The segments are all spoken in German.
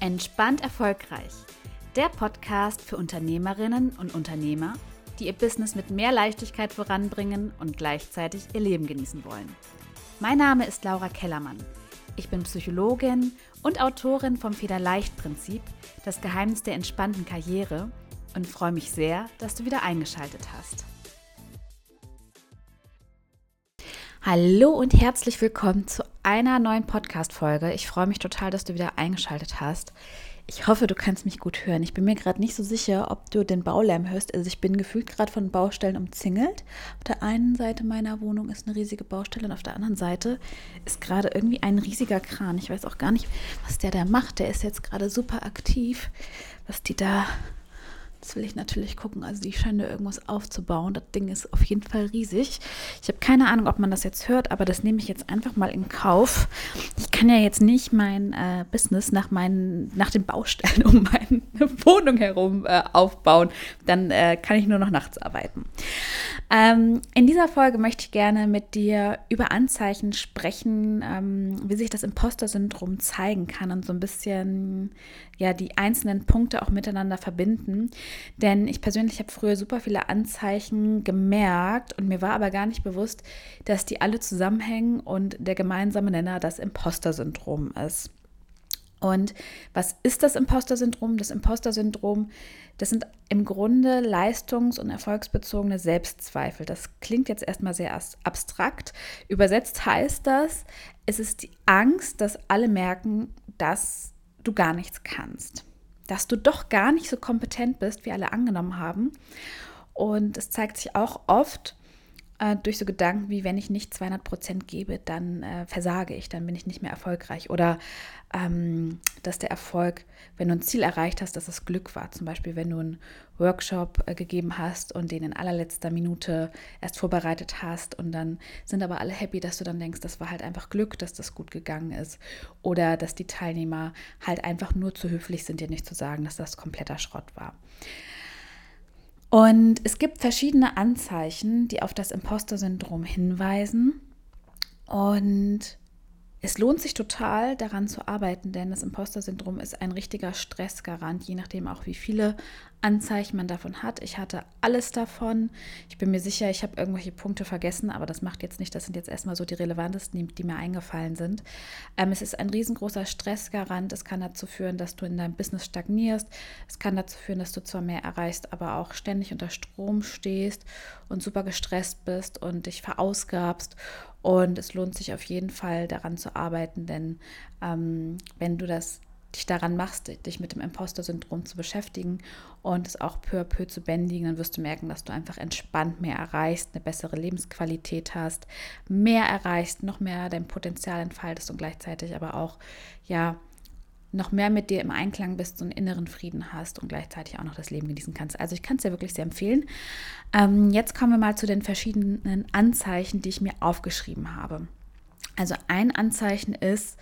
Entspannt erfolgreich. Der Podcast für Unternehmerinnen und Unternehmer, die ihr Business mit mehr Leichtigkeit voranbringen und gleichzeitig ihr Leben genießen wollen. Mein Name ist Laura Kellermann. Ich bin Psychologin und Autorin vom Federleicht-Prinzip, das Geheimnis der entspannten Karriere und freue mich sehr, dass du wieder eingeschaltet hast. Hallo und herzlich willkommen zu einer neuen Podcast-Folge. Ich freue mich total, dass du wieder eingeschaltet hast. Ich hoffe, du kannst mich gut hören. Ich bin mir gerade nicht so sicher, ob du den Baulärm hörst. Also ich bin gefühlt gerade von Baustellen umzingelt. Auf der einen Seite meiner Wohnung ist eine riesige Baustelle und auf der anderen Seite ist gerade irgendwie ein riesiger Kran. Ich weiß auch gar nicht, was der da macht. Der ist jetzt gerade super aktiv, was die da das will ich natürlich gucken. Also die scheinen da irgendwas aufzubauen. Das Ding ist auf jeden Fall riesig. Ich habe keine Ahnung, ob man das jetzt hört, aber das nehme ich jetzt einfach mal in Kauf. Ich kann ja jetzt nicht mein äh, Business nach, meinen, nach den Baustellen um meine Wohnung herum äh, aufbauen. Dann äh, kann ich nur noch nachts arbeiten. Ähm, in dieser Folge möchte ich gerne mit dir über Anzeichen sprechen, ähm, wie sich das Imposter-Syndrom zeigen kann und so ein bisschen ja die einzelnen Punkte auch miteinander verbinden. Denn ich persönlich habe früher super viele Anzeichen gemerkt und mir war aber gar nicht bewusst, dass die alle zusammenhängen und der gemeinsame Nenner das Imposter-Syndrom ist. Und was ist das Imposter-Syndrom? Das Imposter-Syndrom, das sind im Grunde leistungs- und erfolgsbezogene Selbstzweifel. Das klingt jetzt erstmal sehr abstrakt. Übersetzt heißt das, es ist die Angst, dass alle merken, dass du gar nichts kannst. Dass du doch gar nicht so kompetent bist, wie alle angenommen haben. Und es zeigt sich auch oft äh, durch so Gedanken wie, wenn ich nicht 200 Prozent gebe, dann äh, versage ich, dann bin ich nicht mehr erfolgreich. Oder ähm, dass der Erfolg, wenn du ein Ziel erreicht hast, dass es Glück war. Zum Beispiel, wenn du einen Workshop äh, gegeben hast und den in allerletzter Minute erst vorbereitet hast und dann sind aber alle happy, dass du dann denkst, das war halt einfach Glück, dass das gut gegangen ist. Oder dass die Teilnehmer halt einfach nur zu höflich sind, dir nicht zu sagen, dass das kompletter Schrott war. Und es gibt verschiedene Anzeichen, die auf das Imposter-Syndrom hinweisen. Und es lohnt sich total, daran zu arbeiten, denn das Imposter-Syndrom ist ein richtiger Stressgarant, je nachdem auch, wie viele Anzeichen man davon hat. Ich hatte alles davon. Ich bin mir sicher, ich habe irgendwelche Punkte vergessen, aber das macht jetzt nicht. Das sind jetzt erstmal so die relevantesten, die, die mir eingefallen sind. Ähm, es ist ein riesengroßer Stressgarant. Es kann dazu führen, dass du in deinem Business stagnierst. Es kann dazu führen, dass du zwar mehr erreichst, aber auch ständig unter Strom stehst und super gestresst bist und dich verausgabst. Und es lohnt sich auf jeden Fall daran zu arbeiten, denn ähm, wenn du das dich daran machst, dich mit dem Imposter-Syndrom zu beschäftigen und es auch peu à peu zu bändigen, dann wirst du merken, dass du einfach entspannt mehr erreichst, eine bessere Lebensqualität hast, mehr erreichst, noch mehr dein Potenzial entfaltest und gleichzeitig aber auch, ja, noch mehr mit dir im Einklang bist, einen inneren Frieden hast und gleichzeitig auch noch das Leben genießen kannst. Also ich kann es dir wirklich sehr empfehlen. Ähm, jetzt kommen wir mal zu den verschiedenen Anzeichen, die ich mir aufgeschrieben habe. Also ein Anzeichen ist,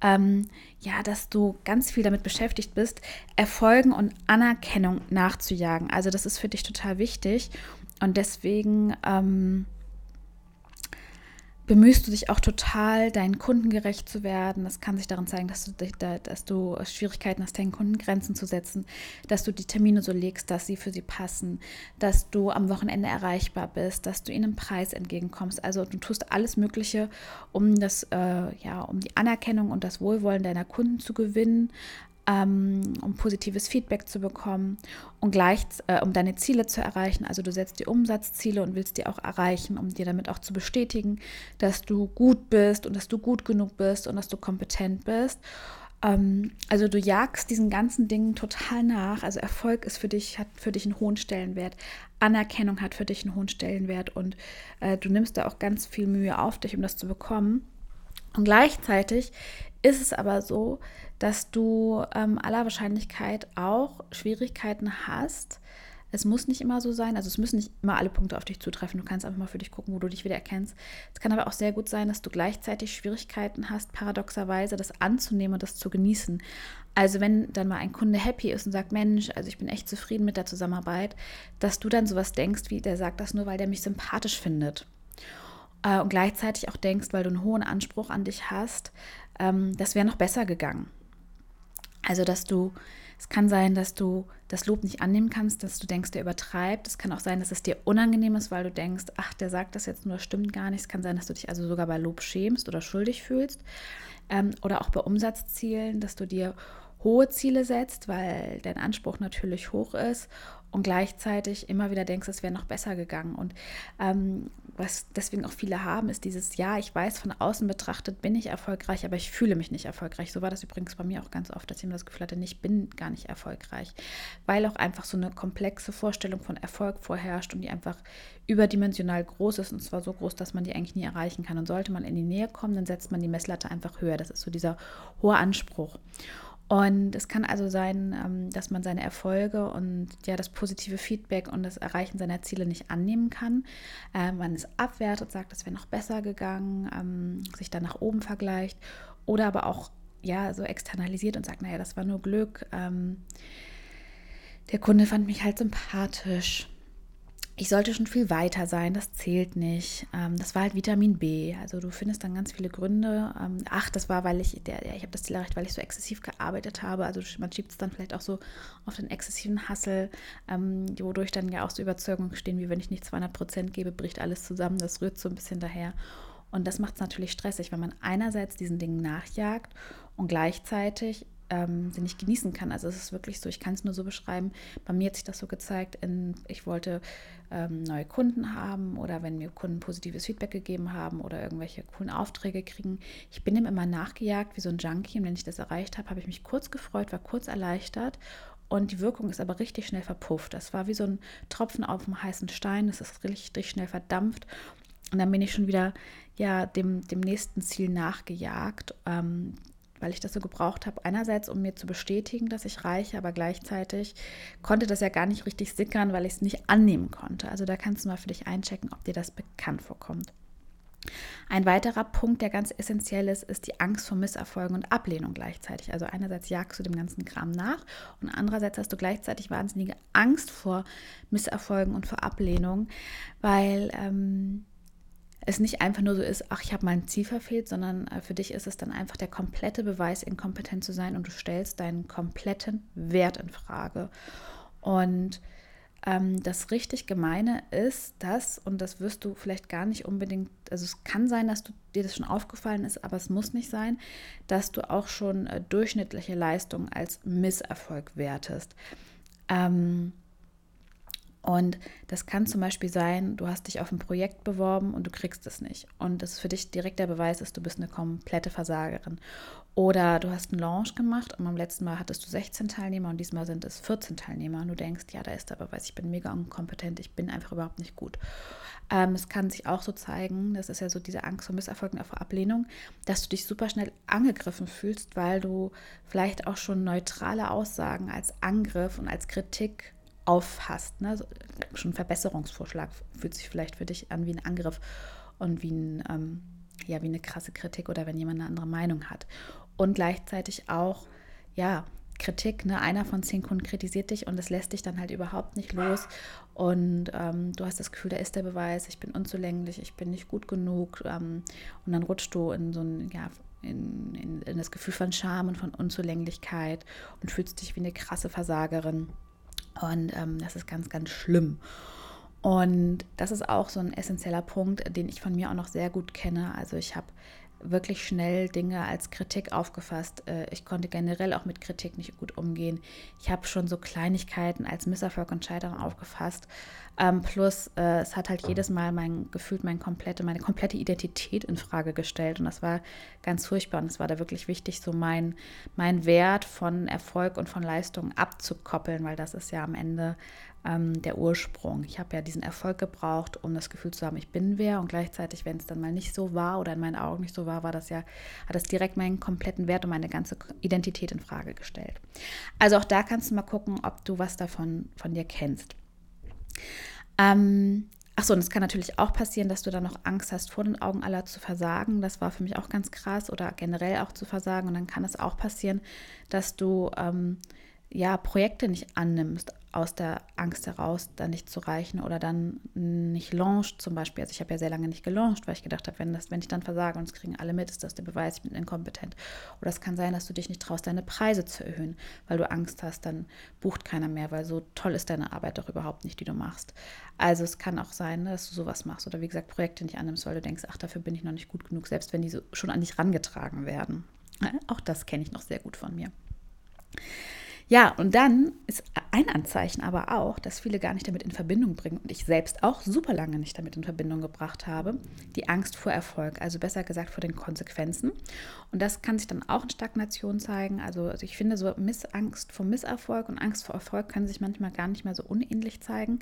ähm, ja, dass du ganz viel damit beschäftigt bist, Erfolgen und Anerkennung nachzujagen. Also das ist für dich total wichtig und deswegen ähm, bemühst du dich auch total, deinen Kunden gerecht zu werden. Das kann sich darin zeigen, dass du, dass du Schwierigkeiten hast, deinen Kunden Grenzen zu setzen, dass du die Termine so legst, dass sie für sie passen, dass du am Wochenende erreichbar bist, dass du ihnen Preis entgegenkommst. Also du tust alles Mögliche, um das, äh, ja, um die Anerkennung und das Wohlwollen deiner Kunden zu gewinnen, ähm, um positives Feedback zu bekommen und gleich, äh, um deine Ziele zu erreichen. Also du setzt die Umsatzziele und willst die auch erreichen, um dir damit auch zu bestätigen, dass du gut bist und dass du gut genug bist und dass du kompetent bist. Ähm, also du jagst diesen ganzen Dingen total nach. Also Erfolg ist für dich, hat für dich einen hohen Stellenwert. Anerkennung hat für dich einen hohen Stellenwert und äh, du nimmst da auch ganz viel Mühe auf dich, um das zu bekommen. Und gleichzeitig ist es aber so, dass du ähm, aller Wahrscheinlichkeit auch Schwierigkeiten hast. Es muss nicht immer so sein, also es müssen nicht immer alle Punkte auf dich zutreffen. Du kannst einfach mal für dich gucken, wo du dich wieder erkennst. Es kann aber auch sehr gut sein, dass du gleichzeitig Schwierigkeiten hast, paradoxerweise das anzunehmen und das zu genießen. Also wenn dann mal ein Kunde happy ist und sagt, Mensch, also ich bin echt zufrieden mit der Zusammenarbeit, dass du dann sowas denkst, wie der sagt das nur, weil der mich sympathisch findet. Äh, und gleichzeitig auch denkst, weil du einen hohen Anspruch an dich hast, ähm, das wäre noch besser gegangen. Also, dass du, es kann sein, dass du das Lob nicht annehmen kannst, dass du denkst, der übertreibt. Es kann auch sein, dass es dir unangenehm ist, weil du denkst, ach, der sagt das jetzt nur, das stimmt gar nicht. Es kann sein, dass du dich also sogar bei Lob schämst oder schuldig fühlst. Ähm, oder auch bei Umsatzzielen, dass du dir hohe Ziele setzt, weil dein Anspruch natürlich hoch ist und gleichzeitig immer wieder denkst, es wäre noch besser gegangen. Und ähm, was deswegen auch viele haben, ist dieses Ja, ich weiß, von außen betrachtet bin ich erfolgreich, aber ich fühle mich nicht erfolgreich. So war das übrigens bei mir auch ganz oft, dass ich mir das Gefühl hatte, ich bin gar nicht erfolgreich, weil auch einfach so eine komplexe Vorstellung von Erfolg vorherrscht und die einfach überdimensional groß ist und zwar so groß, dass man die eigentlich nie erreichen kann. Und sollte man in die Nähe kommen, dann setzt man die Messlatte einfach höher. Das ist so dieser hohe Anspruch. Und es kann also sein, ähm, dass man seine Erfolge und ja das positive Feedback und das Erreichen seiner Ziele nicht annehmen kann. Ähm, man es abwertet, sagt, es wäre noch besser gegangen, ähm, sich dann nach oben vergleicht oder aber auch ja so externalisiert und sagt, naja, das war nur Glück. der Kunde fand mich halt sympathisch ich sollte schon viel weiter sein, das zählt nicht. Ähm, das war halt Vitamin B. Also du findest dann ganz viele Gründe. Ähm, ach, das war, weil ich, der, ich habe das Ziel erreicht, weil ich so exzessiv gearbeitet habe. Also man schiebt es dann vielleicht auch so auf den exzessiven Hassel, ähm, wodurch dann ja auch so Überzeugungen stehen, wie wenn ich nicht 200 Prozent gebe, bricht alles zusammen. Das rührt so ein bisschen daher. Und das macht es natürlich stressig, wenn man einerseits diesen Dingen nachjagt und gleichzeitig ähm, sie nicht genießen kann. Also es ist wirklich so, ich kann es nur so beschreiben. Bei mir hat sich das so gezeigt, in, ich wollte ähm, neue Kunden haben oder wenn mir Kunden positives Feedback gegeben haben oder irgendwelche coolen Aufträge kriegen. Ich bin dem immer nachgejagt wie so ein Junkie und wenn ich das erreicht habe, habe ich mich kurz gefreut, war kurz erleichtert und die Wirkung ist aber richtig schnell verpufft. Das war wie so ein Tropfen auf dem heißen Stein, das ist richtig schnell verdampft und dann bin ich schon wieder ja dem, dem nächsten Ziel nachgejagt. Ähm, weil ich das so gebraucht habe. Einerseits, um mir zu bestätigen, dass ich reiche, aber gleichzeitig konnte das ja gar nicht richtig sickern, weil ich es nicht annehmen konnte. Also da kannst du mal für dich einchecken, ob dir das bekannt vorkommt. Ein weiterer Punkt, der ganz essentiell ist, ist die Angst vor Misserfolgen und Ablehnung gleichzeitig. Also einerseits jagst du dem ganzen Kram nach und andererseits hast du gleichzeitig wahnsinnige Angst vor Misserfolgen und vor Ablehnung, weil ähm, es nicht einfach nur so ist, ach, ich habe mein Ziel verfehlt, sondern äh, für dich ist es dann einfach der komplette Beweis, inkompetent zu sein und du stellst deinen kompletten Wert in Frage. Und ähm, das richtig Gemeine ist das, und das wirst du vielleicht gar nicht unbedingt, also es kann sein, dass du, dir das schon aufgefallen ist, aber es muss nicht sein, dass du auch schon äh, durchschnittliche Leistung als Misserfolg wertest. Ähm, und das kann zum Beispiel sein, du hast dich auf ein Projekt beworben und du kriegst es nicht. Und das ist für dich direkt der Beweis, dass du bist eine komplette Versagerin. Oder du hast einen Launch gemacht und beim letzten Mal hattest du 16 Teilnehmer und diesmal sind es 14 Teilnehmer. Und du denkst, ja, da ist der Beweis, ich bin mega unkompetent, ich bin einfach überhaupt nicht gut. Ähm, es kann sich auch so zeigen, das ist ja so diese Angst vor Misserfolgen, vor Ablehnung, dass du dich super schnell angegriffen fühlst, weil du vielleicht auch schon neutrale Aussagen als Angriff und als Kritik auffasst. Ne? So, schon Verbesserungsvorschlag fühlt sich vielleicht für dich an wie ein Angriff und wie, ein, ähm, ja, wie eine krasse Kritik oder wenn jemand eine andere Meinung hat. Und gleichzeitig auch, ja, Kritik, ne? einer von zehn Kunden kritisiert dich und es lässt dich dann halt überhaupt nicht los. Und ähm, du hast das Gefühl, da ist der Beweis, ich bin unzulänglich, ich bin nicht gut genug. Ähm, und dann rutschst du in so ein, ja, in, in, in das Gefühl von Scham und von Unzulänglichkeit und fühlst dich wie eine krasse Versagerin. Und ähm, das ist ganz, ganz schlimm. Und das ist auch so ein essentieller Punkt, den ich von mir auch noch sehr gut kenne. Also ich habe wirklich schnell Dinge als Kritik aufgefasst. Äh, ich konnte generell auch mit Kritik nicht gut umgehen. Ich habe schon so Kleinigkeiten als Misserfolg und Scheitern aufgefasst. Ähm, plus, äh, es hat halt jedes Mal mein gefühlt mein komplette, meine komplette Identität in Frage gestellt. Und das war ganz furchtbar. Und es war da wirklich wichtig, so mein, mein Wert von Erfolg und von Leistung abzukoppeln, weil das ist ja am Ende ähm, der Ursprung. Ich habe ja diesen Erfolg gebraucht, um das Gefühl zu haben, ich bin wer und gleichzeitig, wenn es dann mal nicht so war oder in meinen Augen nicht so war, war das ja, hat das direkt meinen kompletten Wert und meine ganze Identität in Frage gestellt. Also auch da kannst du mal gucken, ob du was davon von dir kennst. Ähm, Achso, und es kann natürlich auch passieren, dass du dann noch Angst hast, vor den Augen aller zu versagen. Das war für mich auch ganz krass oder generell auch zu versagen. Und dann kann es auch passieren, dass du ähm, ja, Projekte nicht annimmst, aus der Angst heraus, dann nicht zu reichen oder dann nicht launcht zum Beispiel. Also ich habe ja sehr lange nicht gelauncht, weil ich gedacht habe, wenn, das, wenn ich dann versage und es kriegen alle mit, ist das der Beweis, ich bin inkompetent. Oder es kann sein, dass du dich nicht traust, deine Preise zu erhöhen, weil du Angst hast, dann bucht keiner mehr, weil so toll ist deine Arbeit doch überhaupt nicht, die du machst. Also es kann auch sein, dass du sowas machst oder wie gesagt Projekte nicht annimmst, weil du denkst, ach, dafür bin ich noch nicht gut genug, selbst wenn die so schon an dich rangetragen werden. Auch das kenne ich noch sehr gut von mir. Ja, und dann ist ein Anzeichen aber auch, dass viele gar nicht damit in Verbindung bringen und ich selbst auch super lange nicht damit in Verbindung gebracht habe, die Angst vor Erfolg, also besser gesagt vor den Konsequenzen. Und das kann sich dann auch in Stagnation zeigen. Also, also ich finde, so Missangst vor Misserfolg und Angst vor Erfolg können sich manchmal gar nicht mehr so unähnlich zeigen.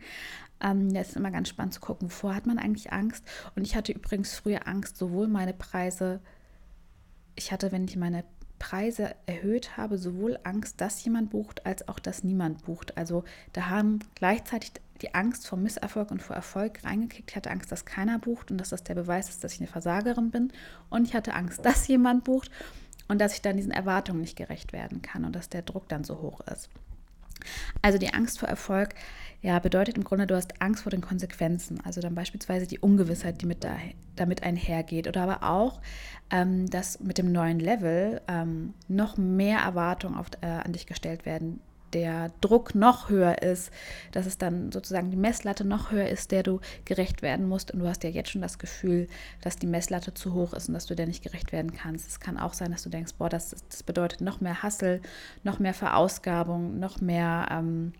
Ähm, das ist immer ganz spannend zu gucken, wovor hat man eigentlich Angst. Und ich hatte übrigens früher Angst, sowohl meine Preise, ich hatte, wenn ich meine Preise erhöht habe, sowohl Angst, dass jemand bucht, als auch, dass niemand bucht. Also da haben gleichzeitig die Angst vor Misserfolg und vor Erfolg reingekickt. Ich hatte Angst, dass keiner bucht und dass das der Beweis ist, dass ich eine Versagerin bin. Und ich hatte Angst, dass jemand bucht und dass ich dann diesen Erwartungen nicht gerecht werden kann und dass der Druck dann so hoch ist. Also die Angst vor Erfolg ja, bedeutet im Grunde, du hast Angst vor den Konsequenzen. Also dann beispielsweise die Ungewissheit, die mit da, damit einhergeht. Oder aber auch, ähm, dass mit dem neuen Level ähm, noch mehr Erwartungen auf, äh, an dich gestellt werden. Der Druck noch höher ist, dass es dann sozusagen die Messlatte noch höher ist, der du gerecht werden musst. Und du hast ja jetzt schon das Gefühl, dass die Messlatte zu hoch ist und dass du der nicht gerecht werden kannst. Es kann auch sein, dass du denkst, boah, das, das bedeutet noch mehr Hassel, noch mehr Verausgabung, noch mehr ähm,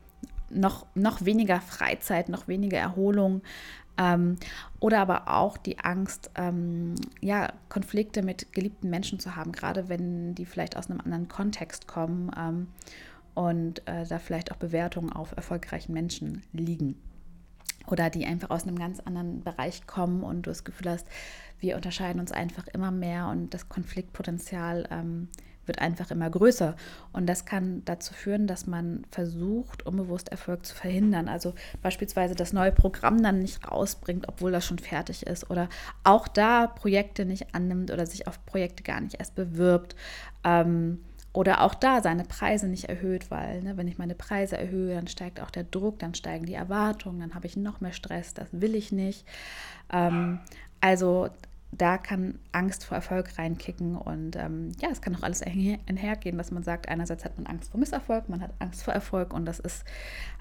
noch, noch weniger Freizeit, noch weniger Erholung. Ähm, oder aber auch die Angst, ähm, ja, Konflikte mit geliebten Menschen zu haben, gerade wenn die vielleicht aus einem anderen Kontext kommen ähm, und äh, da vielleicht auch Bewertungen auf erfolgreichen Menschen liegen. Oder die einfach aus einem ganz anderen Bereich kommen und du das Gefühl hast, wir unterscheiden uns einfach immer mehr und das Konfliktpotenzial ähm, wird einfach immer größer. Und das kann dazu führen, dass man versucht, unbewusst Erfolg zu verhindern. Also beispielsweise das neue Programm dann nicht rausbringt, obwohl das schon fertig ist. Oder auch da Projekte nicht annimmt oder sich auf Projekte gar nicht erst bewirbt. Ähm, oder auch da seine Preise nicht erhöht, weil ne, wenn ich meine Preise erhöhe, dann steigt auch der Druck, dann steigen die Erwartungen, dann habe ich noch mehr Stress, das will ich nicht. Ähm, also da kann Angst vor Erfolg reinkicken und ähm, ja, es kann auch alles einhergehen, dass man sagt, einerseits hat man Angst vor Misserfolg, man hat Angst vor Erfolg und das ist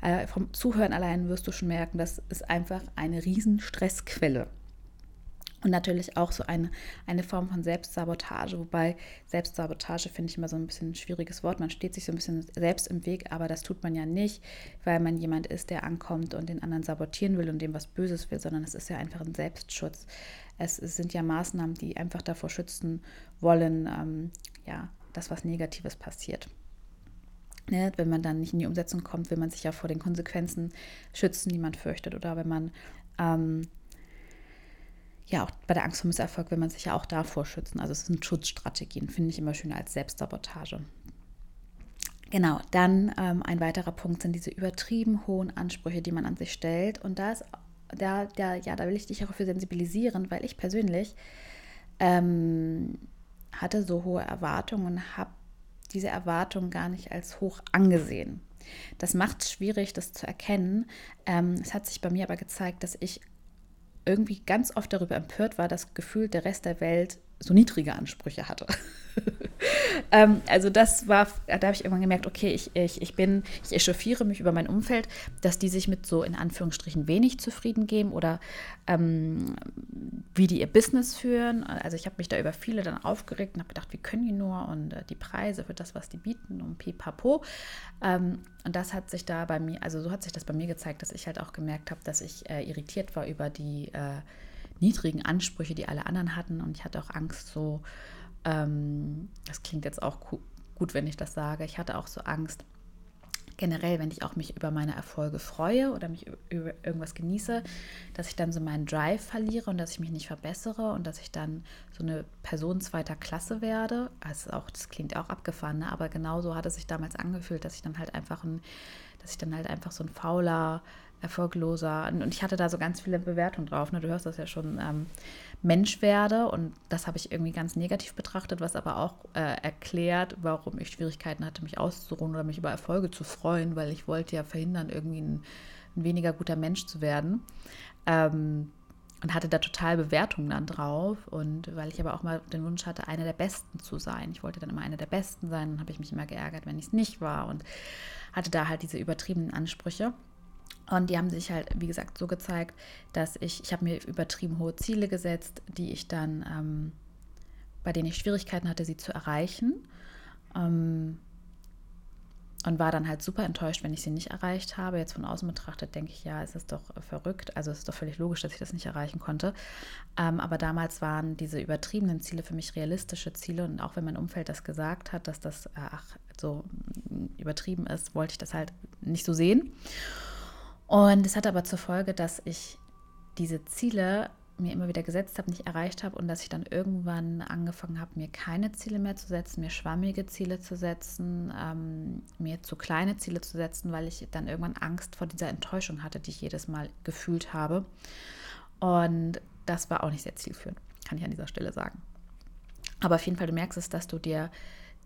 äh, vom Zuhören allein wirst du schon merken, das ist einfach eine riesen Stressquelle. Und natürlich auch so eine, eine Form von Selbstsabotage, wobei Selbstsabotage finde ich immer so ein bisschen ein schwieriges Wort. Man steht sich so ein bisschen selbst im Weg, aber das tut man ja nicht, weil man jemand ist, der ankommt und den anderen sabotieren will und dem was Böses will, sondern es ist ja einfach ein Selbstschutz. Es, es sind ja Maßnahmen, die einfach davor schützen wollen, ähm, ja, dass was Negatives passiert. Ne, wenn man dann nicht in die Umsetzung kommt, will man sich ja vor den Konsequenzen schützen, die man fürchtet. Oder wenn man ähm, ja, auch bei der Angst vor Misserfolg will man sich ja auch davor schützen. Also es sind Schutzstrategien, finde ich immer schöner als Selbstsabotage. Genau, dann ähm, ein weiterer Punkt sind diese übertrieben hohen Ansprüche, die man an sich stellt. Und da ist, da, da, ja, da will ich dich auch für sensibilisieren, weil ich persönlich ähm, hatte so hohe Erwartungen und habe diese Erwartungen gar nicht als hoch angesehen. Das macht es schwierig, das zu erkennen. Ähm, es hat sich bei mir aber gezeigt, dass ich irgendwie ganz oft darüber empört war, dass gefühlt der Rest der Welt so niedrige Ansprüche hatte. ähm, also das war, da habe ich irgendwann gemerkt, okay, ich, ich, ich bin, ich echauffiere mich über mein Umfeld, dass die sich mit so in Anführungsstrichen wenig zufrieden geben oder ähm, wie die ihr Business führen. Also ich habe mich da über viele dann aufgeregt und habe gedacht, wie können die nur und äh, die Preise für das, was die bieten und pipapo. Ähm, und das hat sich da bei mir, also so hat sich das bei mir gezeigt, dass ich halt auch gemerkt habe, dass ich äh, irritiert war über die äh, niedrigen Ansprüche, die alle anderen hatten. Und ich hatte auch Angst, so, ähm, das klingt jetzt auch gut, wenn ich das sage, ich hatte auch so Angst, generell, wenn ich auch mich über meine Erfolge freue oder mich über irgendwas genieße, dass ich dann so meinen Drive verliere und dass ich mich nicht verbessere und dass ich dann so eine Person zweiter Klasse werde. Also auch, das klingt auch abgefahren, ne? aber genauso hat es sich damals angefühlt, dass ich dann halt einfach ein dass ich dann halt einfach so ein fauler, erfolgloser, und ich hatte da so ganz viele Bewertungen drauf, ne? du hörst das ja schon, ähm, Mensch werde und das habe ich irgendwie ganz negativ betrachtet, was aber auch äh, erklärt, warum ich Schwierigkeiten hatte, mich auszuruhen oder mich über Erfolge zu freuen, weil ich wollte ja verhindern, irgendwie ein, ein weniger guter Mensch zu werden. Ähm, und hatte da total Bewertungen dann drauf. Und weil ich aber auch mal den Wunsch hatte, eine der Besten zu sein. Ich wollte dann immer eine der Besten sein. Dann habe ich mich immer geärgert, wenn ich es nicht war. Und hatte da halt diese übertriebenen Ansprüche. Und die haben sich halt, wie gesagt, so gezeigt, dass ich, ich habe mir übertrieben hohe Ziele gesetzt, die ich dann, ähm, bei denen ich Schwierigkeiten hatte, sie zu erreichen. Ähm, und war dann halt super enttäuscht, wenn ich sie nicht erreicht habe. Jetzt von außen betrachtet denke ich, ja, es ist doch verrückt. Also es ist doch völlig logisch, dass ich das nicht erreichen konnte. Ähm, aber damals waren diese übertriebenen Ziele für mich realistische Ziele. Und auch wenn mein Umfeld das gesagt hat, dass das äh, ach, so übertrieben ist, wollte ich das halt nicht so sehen. Und es hat aber zur Folge, dass ich diese Ziele mir immer wieder gesetzt habe, nicht erreicht habe und dass ich dann irgendwann angefangen habe, mir keine Ziele mehr zu setzen, mir schwammige Ziele zu setzen, ähm, mir zu kleine Ziele zu setzen, weil ich dann irgendwann Angst vor dieser Enttäuschung hatte, die ich jedes Mal gefühlt habe. Und das war auch nicht sehr zielführend, kann ich an dieser Stelle sagen. Aber auf jeden Fall, du merkst es, dass du dir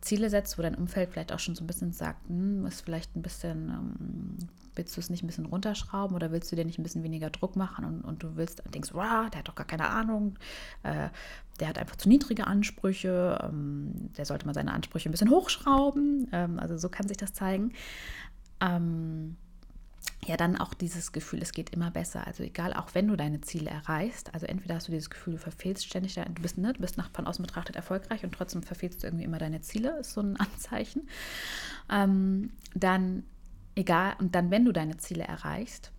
Ziele setzt, wo dein Umfeld vielleicht auch schon so ein bisschen sagt, hm, ist vielleicht ein bisschen, ähm, willst du es nicht ein bisschen runterschrauben oder willst du dir nicht ein bisschen weniger Druck machen und, und du willst, denkst, wow, der hat doch gar keine Ahnung, äh, der hat einfach zu niedrige Ansprüche, ähm, der sollte mal seine Ansprüche ein bisschen hochschrauben, ähm, also so kann sich das zeigen. Ähm, ja dann auch dieses Gefühl, es geht immer besser. Also egal, auch wenn du deine Ziele erreichst, also entweder hast du dieses Gefühl, du verfehlst ständig, du bist, ne, du bist nach von außen betrachtet erfolgreich und trotzdem verfehlst du irgendwie immer deine Ziele, ist so ein Anzeichen. Ähm, dann egal, und dann, wenn du deine Ziele erreichst,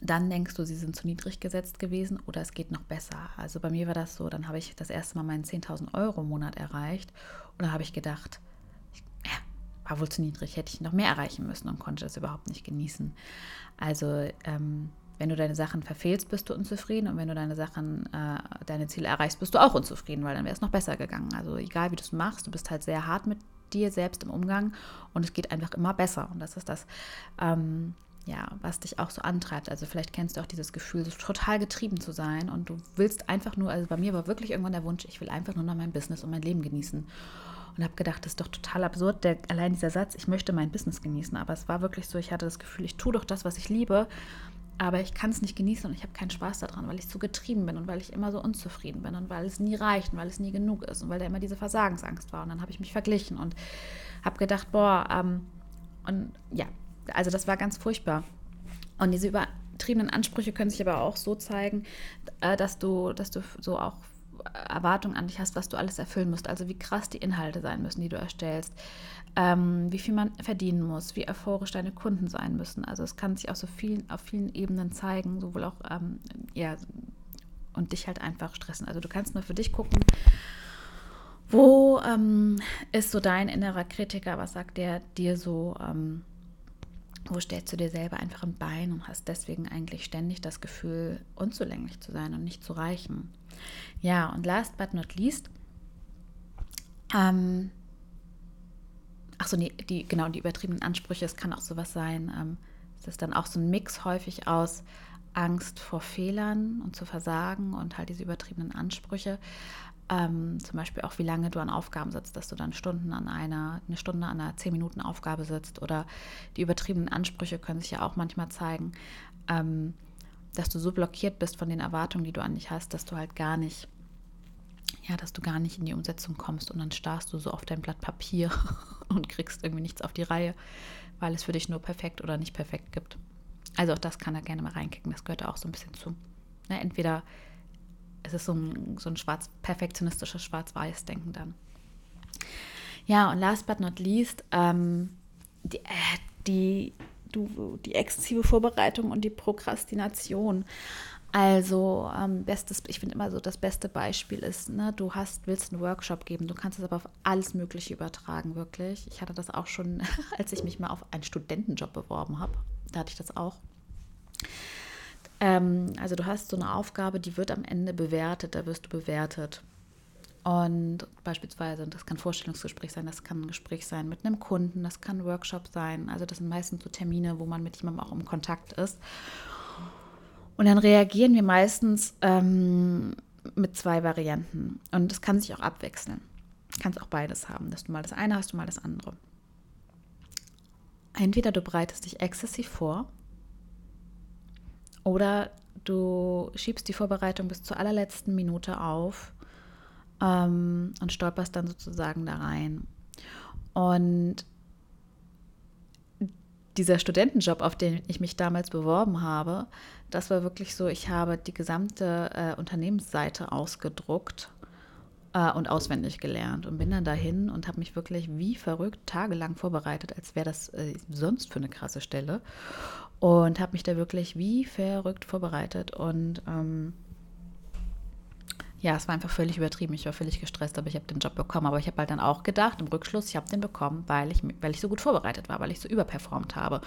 dann denkst du, sie sind zu niedrig gesetzt gewesen oder es geht noch besser. Also bei mir war das so, dann habe ich das erste Mal meinen 10.000 Euro im Monat erreicht und da habe ich gedacht, war wohl zu niedrig, hätte ich noch mehr erreichen müssen und konnte das überhaupt nicht genießen. Also ähm, wenn du deine Sachen verfehlst, bist du unzufrieden und wenn du deine Sachen, äh, deine Ziele erreichst, bist du auch unzufrieden, weil dann wäre es noch besser gegangen. Also egal wie du es machst, du bist halt sehr hart mit dir selbst im Umgang und es geht einfach immer besser und das ist das, ähm, ja, was dich auch so antreibt. Also vielleicht kennst du auch dieses Gefühl, so total getrieben zu sein und du willst einfach nur, also bei mir war wirklich irgendwann der Wunsch, ich will einfach nur noch mein Business und mein Leben genießen und habe gedacht, das ist doch total absurd, der, allein dieser Satz, ich möchte mein Business genießen. Aber es war wirklich so, ich hatte das Gefühl, ich tue doch das, was ich liebe, aber ich kann es nicht genießen und ich habe keinen Spaß daran, weil ich so getrieben bin und weil ich immer so unzufrieden bin und weil es nie reicht und weil es nie genug ist und weil da immer diese Versagensangst war. Und dann habe ich mich verglichen und habe gedacht, boah, ähm, und ja, also das war ganz furchtbar. Und diese übertriebenen Ansprüche können sich aber auch so zeigen, äh, dass du, dass du so auch Erwartungen an dich hast, was du alles erfüllen musst. Also wie krass die Inhalte sein müssen, die du erstellst, ähm, wie viel man verdienen muss, wie euphorisch deine Kunden sein müssen. Also es kann sich auf so vielen, auf vielen Ebenen zeigen, sowohl auch ähm, ja und dich halt einfach stressen. Also du kannst nur für dich gucken, wo ähm, ist so dein innerer Kritiker, was sagt der dir so, ähm, wo stellst du dir selber einfach ein Bein und hast deswegen eigentlich ständig das Gefühl, unzulänglich zu sein und nicht zu reichen. Ja, und last but not least, ähm, ach so, nee, die, genau, die übertriebenen Ansprüche, es kann auch sowas sein, ähm, es ist dann auch so ein Mix häufig aus Angst vor Fehlern und zu versagen und halt diese übertriebenen Ansprüche. Ähm, zum Beispiel auch, wie lange du an Aufgaben sitzt, dass du dann Stunden an einer, eine Stunde an einer 10 Minuten Aufgabe sitzt oder die übertriebenen Ansprüche können sich ja auch manchmal zeigen, ähm, dass du so blockiert bist von den Erwartungen, die du an dich hast, dass du halt gar nicht, ja, dass du gar nicht in die Umsetzung kommst und dann starrst du so auf dein Blatt Papier und kriegst irgendwie nichts auf die Reihe, weil es für dich nur perfekt oder nicht perfekt gibt. Also auch das kann er gerne mal reinkicken, das gehört auch so ein bisschen zu. Ne, entweder es ist so ein, so ein schwarz, perfektionistisches Schwarz-Weiß-Denken dann. Ja, und last but not least, ähm, die, äh, die, du, die exzessive Vorbereitung und die Prokrastination. Also, ähm, bestes, ich finde immer so, das beste Beispiel ist, ne, du hast, willst einen Workshop geben, du kannst es aber auf alles Mögliche übertragen, wirklich. Ich hatte das auch schon, als ich mich mal auf einen Studentenjob beworben habe. Da hatte ich das auch. Ähm, also du hast so eine Aufgabe, die wird am Ende bewertet, da wirst du bewertet. Und beispielsweise, das kann Vorstellungsgespräch sein, das kann ein Gespräch sein mit einem Kunden, das kann ein Workshop sein. Also das sind meistens so Termine, wo man mit jemandem auch im Kontakt ist. Und dann reagieren wir meistens ähm, mit zwei Varianten. Und das kann sich auch abwechseln. Du kannst auch beides haben, dass du mal das eine hast, du mal das andere. Entweder du bereitest dich exzessiv vor oder du schiebst die Vorbereitung bis zur allerletzten Minute auf ähm, und stolperst dann sozusagen da rein. Und dieser Studentenjob, auf den ich mich damals beworben habe, das war wirklich so, ich habe die gesamte äh, Unternehmensseite ausgedruckt äh, und auswendig gelernt und bin dann dahin und habe mich wirklich wie verrückt tagelang vorbereitet, als wäre das äh, sonst für eine krasse Stelle und habe mich da wirklich wie verrückt vorbereitet und ähm, ja, es war einfach völlig übertrieben. Ich war völlig gestresst, aber ich habe den Job bekommen. Aber ich habe halt dann auch gedacht, im Rückschluss, ich habe den bekommen, weil ich, weil ich so gut vorbereitet war, weil ich so überperformt habe.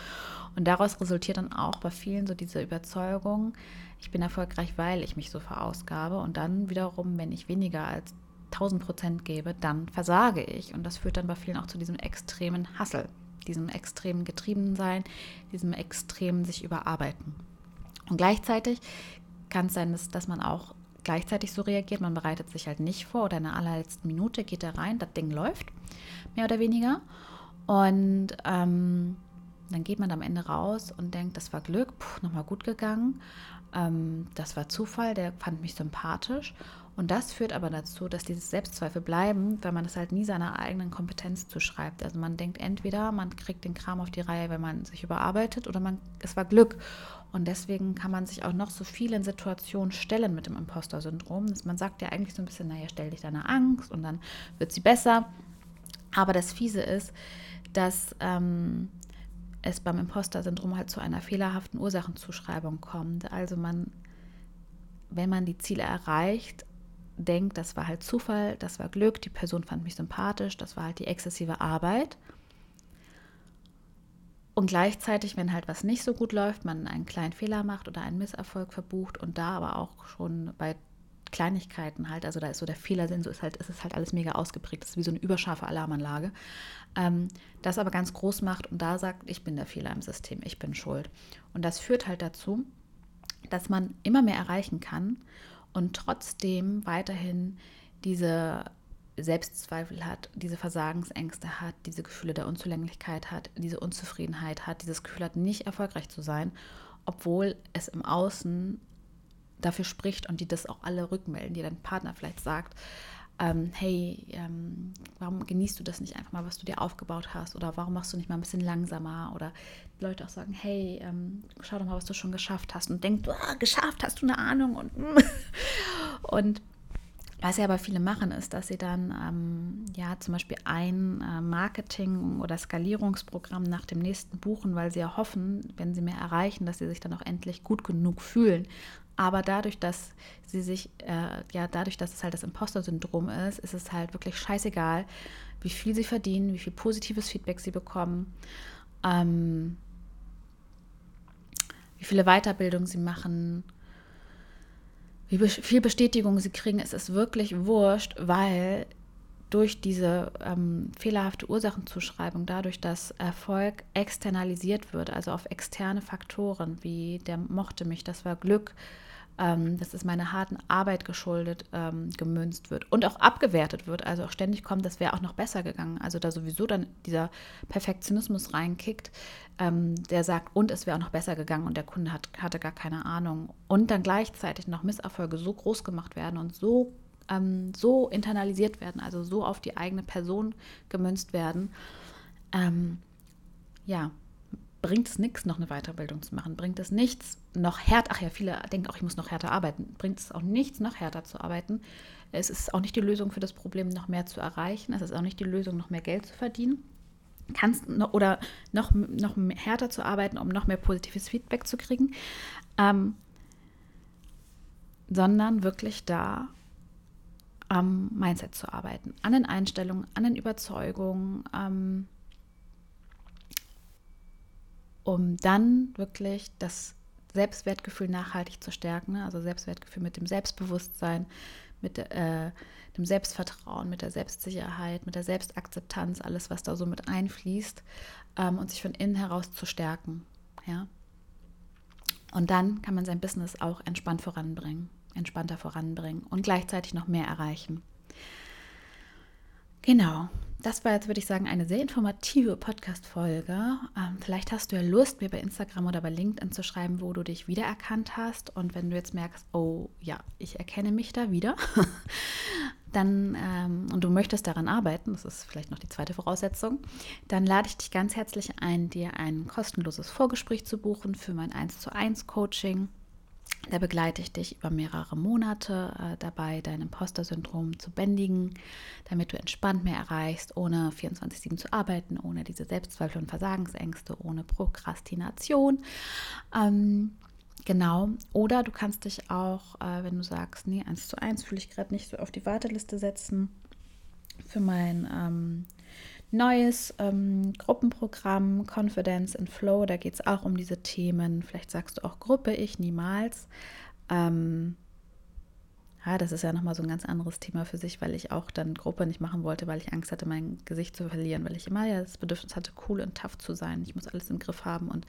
Und daraus resultiert dann auch bei vielen so diese Überzeugung, ich bin erfolgreich, weil ich mich so verausgabe. Und dann wiederum, wenn ich weniger als 1000 Prozent gebe, dann versage ich. Und das führt dann bei vielen auch zu diesem extremen Hassel, diesem extremen Getriebensein, diesem extremen sich überarbeiten. Und gleichzeitig kann es sein, dass, dass man auch gleichzeitig so reagiert. Man bereitet sich halt nicht vor oder in der allerletzten Minute geht er rein, das Ding läuft, mehr oder weniger. Und ähm, dann geht man am Ende raus und denkt, das war Glück, nochmal gut gegangen. Ähm, das war Zufall, der fand mich sympathisch. Und das führt aber dazu, dass diese Selbstzweifel bleiben, weil man es halt nie seiner eigenen Kompetenz zuschreibt. Also man denkt entweder, man kriegt den Kram auf die Reihe, wenn man sich überarbeitet, oder man, es war Glück. Und deswegen kann man sich auch noch so viel in Situationen stellen mit dem Imposter-Syndrom. Man sagt ja eigentlich so ein bisschen, naja, stell dich deiner Angst und dann wird sie besser. Aber das Fiese ist, dass ähm, es beim Imposter-Syndrom halt zu einer fehlerhaften Ursachenzuschreibung kommt. Also man, wenn man die Ziele erreicht, denkt, das war halt Zufall, das war Glück, die Person fand mich sympathisch, das war halt die exzessive Arbeit. Und gleichzeitig, wenn halt was nicht so gut läuft, man einen kleinen Fehler macht oder einen Misserfolg verbucht und da aber auch schon bei Kleinigkeiten halt, also da ist so der Fehlersinn, so ist halt, ist es halt alles mega ausgeprägt, das ist wie so eine überscharfe Alarmanlage, ähm, das aber ganz groß macht und da sagt, ich bin der Fehler im System, ich bin schuld. Und das führt halt dazu, dass man immer mehr erreichen kann und trotzdem weiterhin diese Selbstzweifel hat, diese Versagensängste hat, diese Gefühle der Unzulänglichkeit hat, diese Unzufriedenheit hat, dieses Gefühl hat, nicht erfolgreich zu sein, obwohl es im Außen dafür spricht und die das auch alle rückmelden, die dein Partner vielleicht sagt, ähm, hey, ähm, warum genießt du das nicht einfach mal, was du dir aufgebaut hast? Oder warum machst du nicht mal ein bisschen langsamer? Oder Leute auch sagen, hey, ähm, schau doch mal, was du schon geschafft hast. Und denkt, geschafft, hast du eine Ahnung? Und, und was ja aber viele machen, ist, dass sie dann ähm, ja zum Beispiel ein äh, Marketing- oder Skalierungsprogramm nach dem nächsten buchen, weil sie ja hoffen, wenn sie mehr erreichen, dass sie sich dann auch endlich gut genug fühlen. Aber dadurch, dass sie sich, äh, ja, dadurch, dass es halt das Imposter-Syndrom ist, ist es halt wirklich scheißegal, wie viel sie verdienen, wie viel positives Feedback sie bekommen, ähm, wie viele Weiterbildungen sie machen, wie viel Bestätigung sie kriegen, es ist wirklich wurscht, weil durch diese ähm, fehlerhafte Ursachenzuschreibung, dadurch, dass Erfolg externalisiert wird, also auf externe Faktoren, wie der mochte mich, das war Glück, ähm, dass es meiner harten Arbeit geschuldet ähm, gemünzt wird und auch abgewertet wird. Also auch ständig kommt, das wäre auch noch besser gegangen. Also da sowieso dann dieser Perfektionismus reinkickt, ähm, der sagt, und es wäre auch noch besser gegangen und der Kunde hat, hatte gar keine Ahnung. Und dann gleichzeitig noch Misserfolge so groß gemacht werden und so ähm, so internalisiert werden, also so auf die eigene Person gemünzt werden. Ähm, ja, bringt es nichts, noch eine Weiterbildung zu machen, bringt es nichts, noch härter, ach ja, viele denken auch, ich muss noch härter arbeiten, bringt es auch nichts, noch härter zu arbeiten. Es ist auch nicht die Lösung für das Problem, noch mehr zu erreichen. Es ist auch nicht die Lösung, noch mehr Geld zu verdienen. Kannst noch, oder noch, noch härter zu arbeiten, um noch mehr positives Feedback zu kriegen. Ähm, sondern wirklich da am Mindset zu arbeiten, an den Einstellungen, an den Überzeugungen, ähm, um dann wirklich das Selbstwertgefühl nachhaltig zu stärken. Ne? Also Selbstwertgefühl mit dem Selbstbewusstsein, mit äh, dem Selbstvertrauen, mit der Selbstsicherheit, mit der Selbstakzeptanz, alles, was da so mit einfließt ähm, und sich von innen heraus zu stärken. Ja? Und dann kann man sein Business auch entspannt voranbringen, entspannter voranbringen und gleichzeitig noch mehr erreichen. Genau, das war jetzt, würde ich sagen, eine sehr informative Podcast-Folge. Ähm, vielleicht hast du ja Lust, mir bei Instagram oder bei LinkedIn zu schreiben, wo du dich wiedererkannt hast. Und wenn du jetzt merkst, oh ja, ich erkenne mich da wieder, dann ähm, und du möchtest daran arbeiten, das ist vielleicht noch die zweite Voraussetzung, dann lade ich dich ganz herzlich ein, dir ein kostenloses Vorgespräch zu buchen für mein 1 zu 1 Coaching. Da begleite ich dich über mehrere Monate äh, dabei, dein Imposter-Syndrom zu bändigen, damit du entspannt mehr erreichst, ohne 24-7 zu arbeiten, ohne diese Selbstzweifel und Versagensängste, ohne Prokrastination. Ähm, genau. Oder du kannst dich auch, äh, wenn du sagst, nee, eins zu eins fühle ich gerade nicht so auf die Warteliste setzen für mein ähm, neues ähm, Gruppenprogramm Confidence in Flow. Da geht es auch um diese Themen. Vielleicht sagst du auch Gruppe, ich niemals. Ähm, ja, das ist ja nochmal so ein ganz anderes Thema für sich, weil ich auch dann Gruppe nicht machen wollte, weil ich Angst hatte, mein Gesicht zu verlieren, weil ich immer ja das Bedürfnis hatte, cool und tough zu sein. Ich muss alles im Griff haben und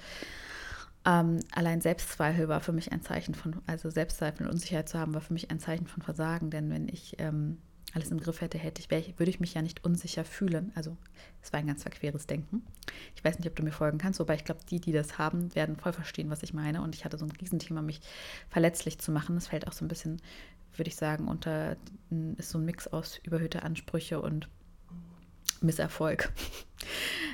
ähm, allein Selbstzweifel war für mich ein Zeichen von, also Selbstzweifel und Unsicherheit zu haben, war für mich ein Zeichen von Versagen, denn wenn ich ähm, alles im Griff hätte, hätte ich, würde ich mich ja nicht unsicher fühlen. Also es war ein ganz verqueres Denken. Ich weiß nicht, ob du mir folgen kannst, wobei ich glaube, die, die das haben, werden voll verstehen, was ich meine. Und ich hatte so ein Riesenthema, mich verletzlich zu machen. Das fällt auch so ein bisschen, würde ich sagen, unter, ist so ein Mix aus überhöhte Ansprüche und Misserfolg.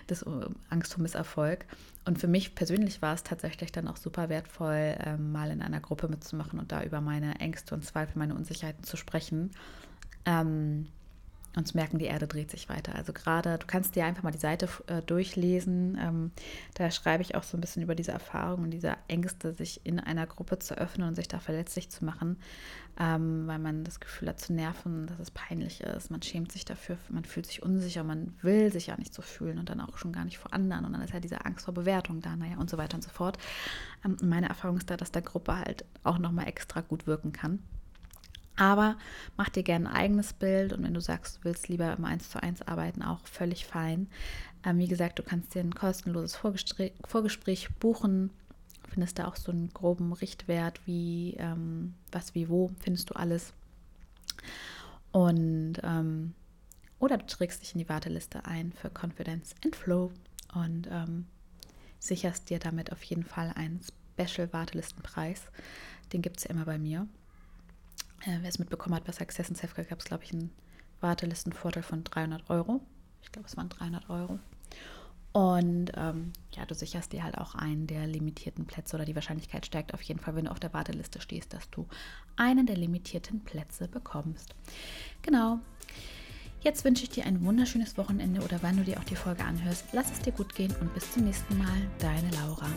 Das äh, Angst vor Misserfolg. Und für mich persönlich war es tatsächlich dann auch super wertvoll, ähm, mal in einer Gruppe mitzumachen und da über meine Ängste und Zweifel, meine Unsicherheiten zu sprechen ähm, und zu merken, die Erde dreht sich weiter. Also gerade, du kannst dir einfach mal die Seite äh, durchlesen. Ähm, da schreibe ich auch so ein bisschen über diese Erfahrung und diese Ängste, sich in einer Gruppe zu öffnen und sich da verletzlich zu machen, ähm, weil man das Gefühl hat zu nerven, dass es peinlich ist. Man schämt sich dafür, man fühlt sich unsicher, man will sich ja nicht so fühlen und dann auch schon gar nicht vor anderen. Und dann ist ja diese Angst vor Bewertung da, naja, und so weiter und so fort. Ähm, meine Erfahrung ist da, dass der Gruppe halt auch nochmal extra gut wirken kann. Aber mach dir gerne ein eigenes Bild und wenn du sagst, du willst lieber im 1 zu 1 arbeiten, auch völlig fein. Ähm, wie gesagt, du kannst dir ein kostenloses Vorgespräch, Vorgespräch buchen, findest da auch so einen groben Richtwert, wie ähm, was, wie, wo, findest du alles. Und ähm, oder du trägst dich in die Warteliste ein für Confidence and Flow und ähm, sicherst dir damit auf jeden Fall einen Special-Wartelistenpreis. Den gibt es ja immer bei mir. Äh, wer es mitbekommen hat, bei Success and Selfcare gab es, glaube ich, einen Wartelistenvorteil von 300 Euro. Ich glaube, es waren 300 Euro. Und ähm, ja, du sicherst dir halt auch einen der limitierten Plätze oder die Wahrscheinlichkeit steigt auf jeden Fall, wenn du auf der Warteliste stehst, dass du einen der limitierten Plätze bekommst. Genau. Jetzt wünsche ich dir ein wunderschönes Wochenende oder wann du dir auch die Folge anhörst. Lass es dir gut gehen und bis zum nächsten Mal. Deine Laura.